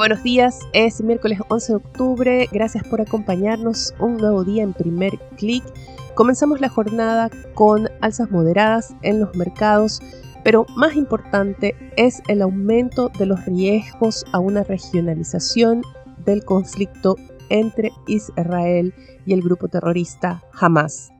Buenos días, es miércoles 11 de octubre, gracias por acompañarnos un nuevo día en primer clic. Comenzamos la jornada con alzas moderadas en los mercados, pero más importante es el aumento de los riesgos a una regionalización del conflicto entre Israel y el grupo terrorista Hamas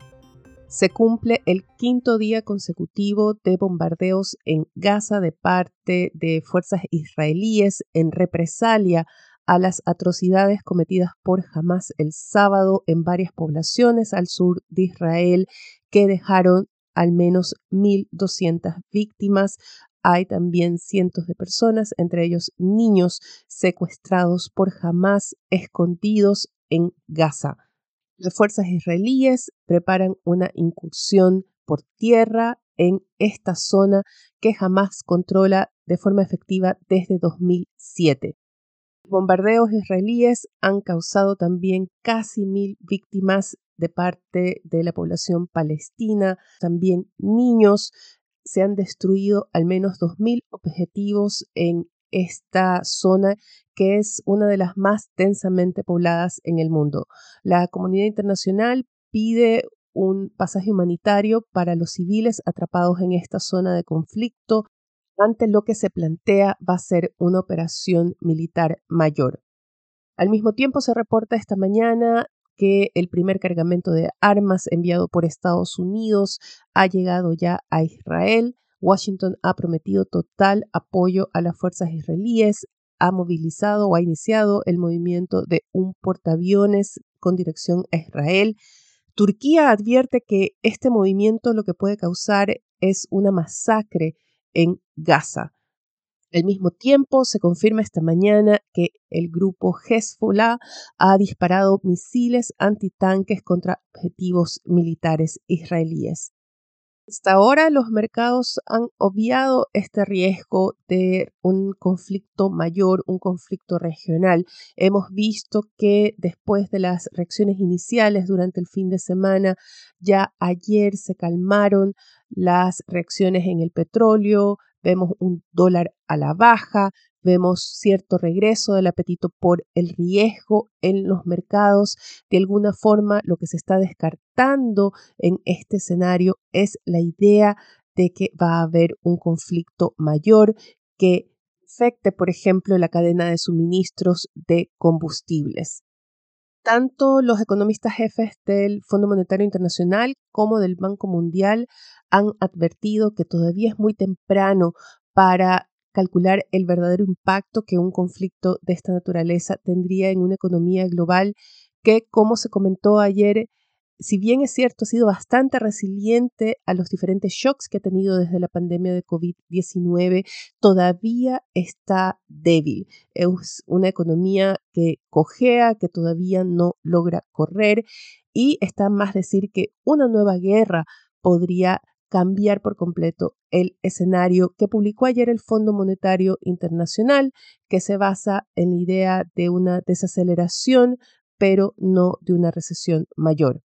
se cumple el quinto día consecutivo de bombardeos en Gaza de parte de fuerzas israelíes en represalia a las atrocidades cometidas por Hamas el sábado en varias poblaciones al sur de Israel que dejaron al menos 1.200 víctimas. Hay también cientos de personas, entre ellos niños, secuestrados por Hamas escondidos en Gaza. Las fuerzas israelíes preparan una incursión por tierra en esta zona que jamás controla de forma efectiva desde 2007. Bombardeos israelíes han causado también casi mil víctimas de parte de la población palestina, también niños. Se han destruido al menos 2.000 objetivos en esta zona que es una de las más densamente pobladas en el mundo. La comunidad internacional pide un pasaje humanitario para los civiles atrapados en esta zona de conflicto. Ante lo que se plantea va a ser una operación militar mayor. Al mismo tiempo se reporta esta mañana que el primer cargamento de armas enviado por Estados Unidos ha llegado ya a Israel. Washington ha prometido total apoyo a las fuerzas israelíes, ha movilizado o ha iniciado el movimiento de un portaaviones con dirección a Israel. Turquía advierte que este movimiento lo que puede causar es una masacre en Gaza. Al mismo tiempo, se confirma esta mañana que el grupo Hezbollah ha disparado misiles antitanques contra objetivos militares israelíes. Hasta ahora los mercados han obviado este riesgo de un conflicto mayor, un conflicto regional. Hemos visto que después de las reacciones iniciales durante el fin de semana, ya ayer se calmaron las reacciones en el petróleo, vemos un dólar a la baja, vemos cierto regreso del apetito por el riesgo en los mercados. De alguna forma, lo que se está descartando en este escenario es la idea de que va a haber un conflicto mayor que afecte, por ejemplo, la cadena de suministros de combustibles. Tanto los economistas jefes del Fondo Monetario Internacional como del Banco Mundial han advertido que todavía es muy temprano para calcular el verdadero impacto que un conflicto de esta naturaleza tendría en una economía global que, como se comentó ayer, si bien es cierto, ha sido bastante resiliente a los diferentes shocks que ha tenido desde la pandemia de COVID-19, todavía está débil. Es una economía que cojea, que todavía no logra correr y está más decir que una nueva guerra podría cambiar por completo el escenario que publicó ayer el Fondo Monetario Internacional, que se basa en la idea de una desaceleración, pero no de una recesión mayor.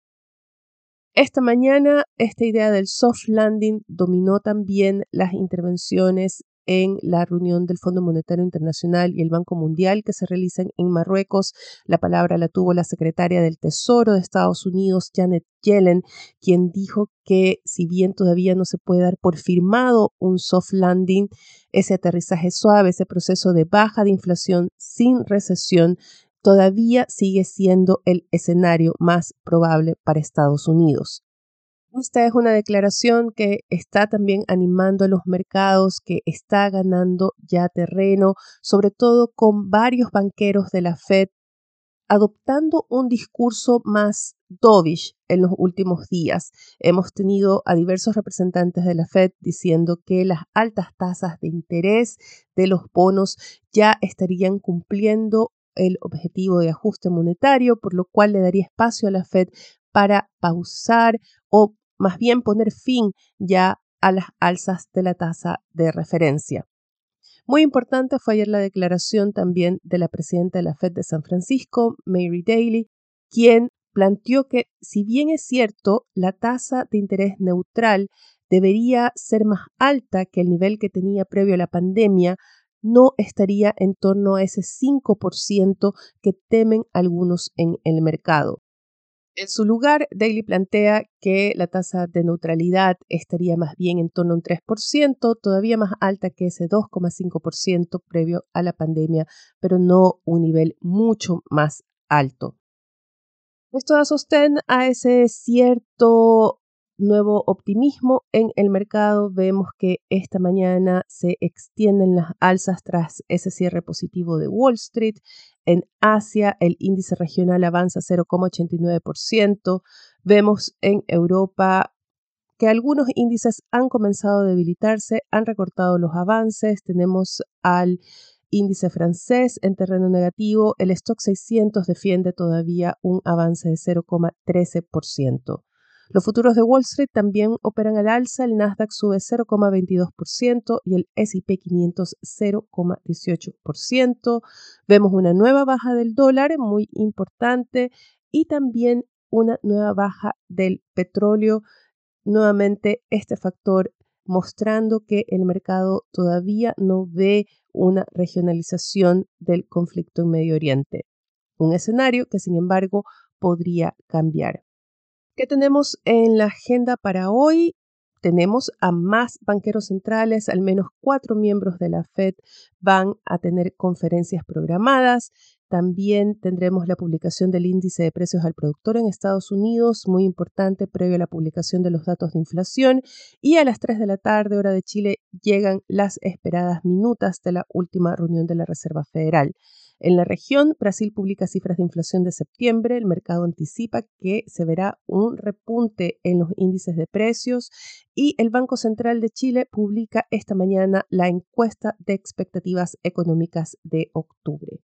Esta mañana, esta idea del soft landing dominó también las intervenciones en la reunión del Fondo Monetario Internacional y el Banco Mundial que se realizan en Marruecos. La palabra la tuvo la secretaria del Tesoro de Estados Unidos, Janet Yellen, quien dijo que si bien todavía no se puede dar por firmado un soft landing, ese aterrizaje suave, ese proceso de baja de inflación sin recesión, todavía sigue siendo el escenario más probable para Estados Unidos. Esta es una declaración que está también animando a los mercados, que está ganando ya terreno, sobre todo con varios banqueros de la Fed adoptando un discurso más dovish en los últimos días. Hemos tenido a diversos representantes de la Fed diciendo que las altas tasas de interés de los bonos ya estarían cumpliendo el objetivo de ajuste monetario, por lo cual le daría espacio a la Fed para pausar o más bien poner fin ya a las alzas de la tasa de referencia. Muy importante fue ayer la declaración también de la presidenta de la Fed de San Francisco, Mary Daly, quien planteó que si bien es cierto, la tasa de interés neutral debería ser más alta que el nivel que tenía previo a la pandemia, no estaría en torno a ese 5% que temen algunos en el mercado. En su lugar, Daly plantea que la tasa de neutralidad estaría más bien en torno a un 3%, todavía más alta que ese 2,5% previo a la pandemia, pero no un nivel mucho más alto. Esto da sostén a ese cierto nuevo optimismo en el mercado. Vemos que esta mañana se extienden las alzas tras ese cierre positivo de Wall Street. En Asia el índice regional avanza 0,89%. Vemos en Europa que algunos índices han comenzado a debilitarse, han recortado los avances. Tenemos al índice francés en terreno negativo, el stock 600 defiende todavía un avance de 0,13%. Los futuros de Wall Street también operan al alza, el Nasdaq sube 0,22% y el SP 500 0,18%. Vemos una nueva baja del dólar muy importante y también una nueva baja del petróleo. Nuevamente este factor mostrando que el mercado todavía no ve una regionalización del conflicto en Medio Oriente. Un escenario que, sin embargo, podría cambiar. ¿Qué tenemos en la agenda para hoy? Tenemos a más banqueros centrales, al menos cuatro miembros de la Fed van a tener conferencias programadas. También tendremos la publicación del índice de precios al productor en Estados Unidos, muy importante previo a la publicación de los datos de inflación. Y a las 3 de la tarde, hora de Chile, llegan las esperadas minutas de la última reunión de la Reserva Federal. En la región, Brasil publica cifras de inflación de septiembre. El mercado anticipa que se verá un repunte en los índices de precios y el Banco Central de Chile publica esta mañana la encuesta de expectativas económicas de octubre.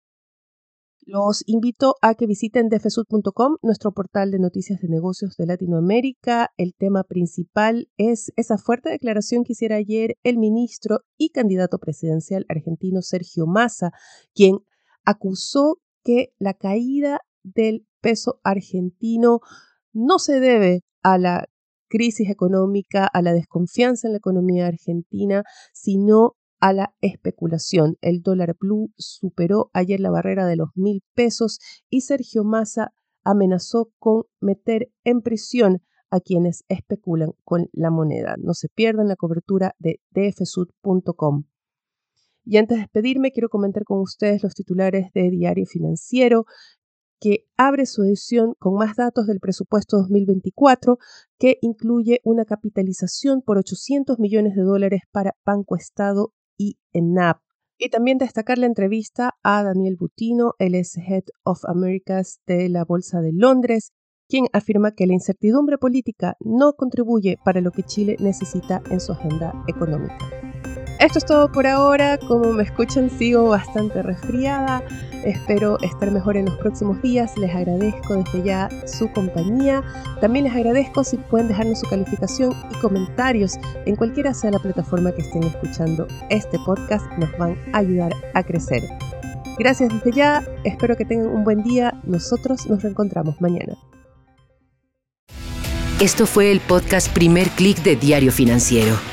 Los invito a que visiten defesud.com, nuestro portal de noticias de negocios de Latinoamérica. El tema principal es esa fuerte declaración que hiciera ayer el ministro y candidato presidencial argentino Sergio Massa, quien acusó que la caída del peso argentino no se debe a la crisis económica, a la desconfianza en la economía argentina, sino a la especulación. El dólar blue superó ayer la barrera de los mil pesos y Sergio Massa amenazó con meter en prisión a quienes especulan con la moneda. No se pierdan la cobertura de dfsud.com. Y antes de despedirme, quiero comentar con ustedes los titulares de Diario Financiero que abre su edición con más datos del presupuesto 2024, que incluye una capitalización por 800 millones de dólares para Banco Estado y ENAP. Y también destacar la entrevista a Daniel Butino, el Head of Americas de la Bolsa de Londres, quien afirma que la incertidumbre política no contribuye para lo que Chile necesita en su agenda económica. Esto es todo por ahora. Como me escuchan, sigo bastante resfriada. Espero estar mejor en los próximos días. Les agradezco desde ya su compañía. También les agradezco si pueden dejarnos su calificación y comentarios en cualquiera sea la plataforma que estén escuchando este podcast. Nos van a ayudar a crecer. Gracias desde ya. Espero que tengan un buen día. Nosotros nos reencontramos mañana. Esto fue el podcast Primer Click de Diario Financiero